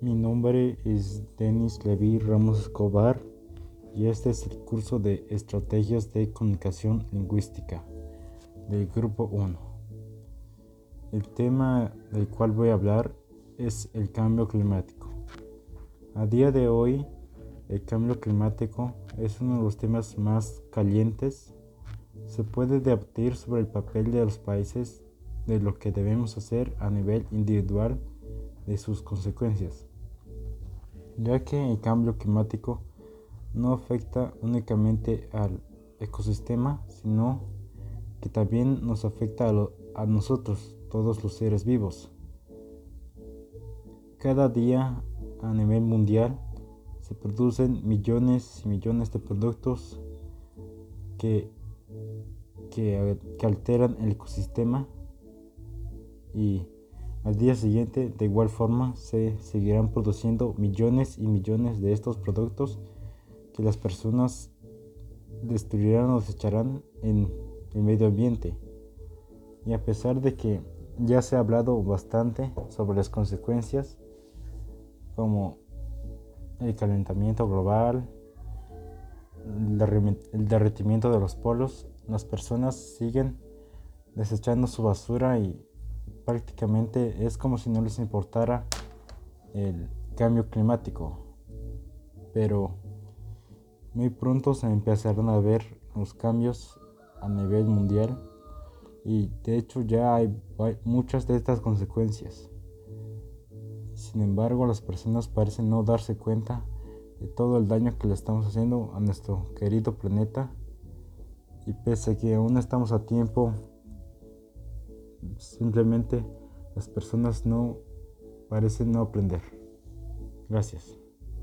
Mi nombre es Denis Levi Ramos Escobar y este es el curso de Estrategias de Comunicación Lingüística del Grupo 1. El tema del cual voy a hablar es el cambio climático. A día de hoy, el cambio climático es uno de los temas más calientes. Se puede debatir sobre el papel de los países de lo que debemos hacer a nivel individual de sus consecuencias, ya que el cambio climático no afecta únicamente al ecosistema, sino que también nos afecta a, nosotros, todos los seres vivos. Cada día a nivel mundial se producen millones y millones de productos que, que, alteran el ecosistema y al día siguiente de igual forma se seguirán produciendo millones y millones de estos productos que las personas destruirán o desecharán en el medio ambiente. Y a pesar de que ya se ha hablado bastante sobre las consecuencias como el calentamiento global, el derretimiento de los polos, las personas siguen desechando su basura y prácticamente es como si no les importara el cambio climático. Pero muy pronto se empezarán a ver los cambios a nivel mundial y de hecho ya hay, muchas de estas consecuencias. Sin embargo, las personas parecen no darse cuenta de todo el daño que le estamos haciendo a nuestro querido planeta y pese a que aún estamos a tiempo Simplemente las personas no parecen no aprender. Gracias.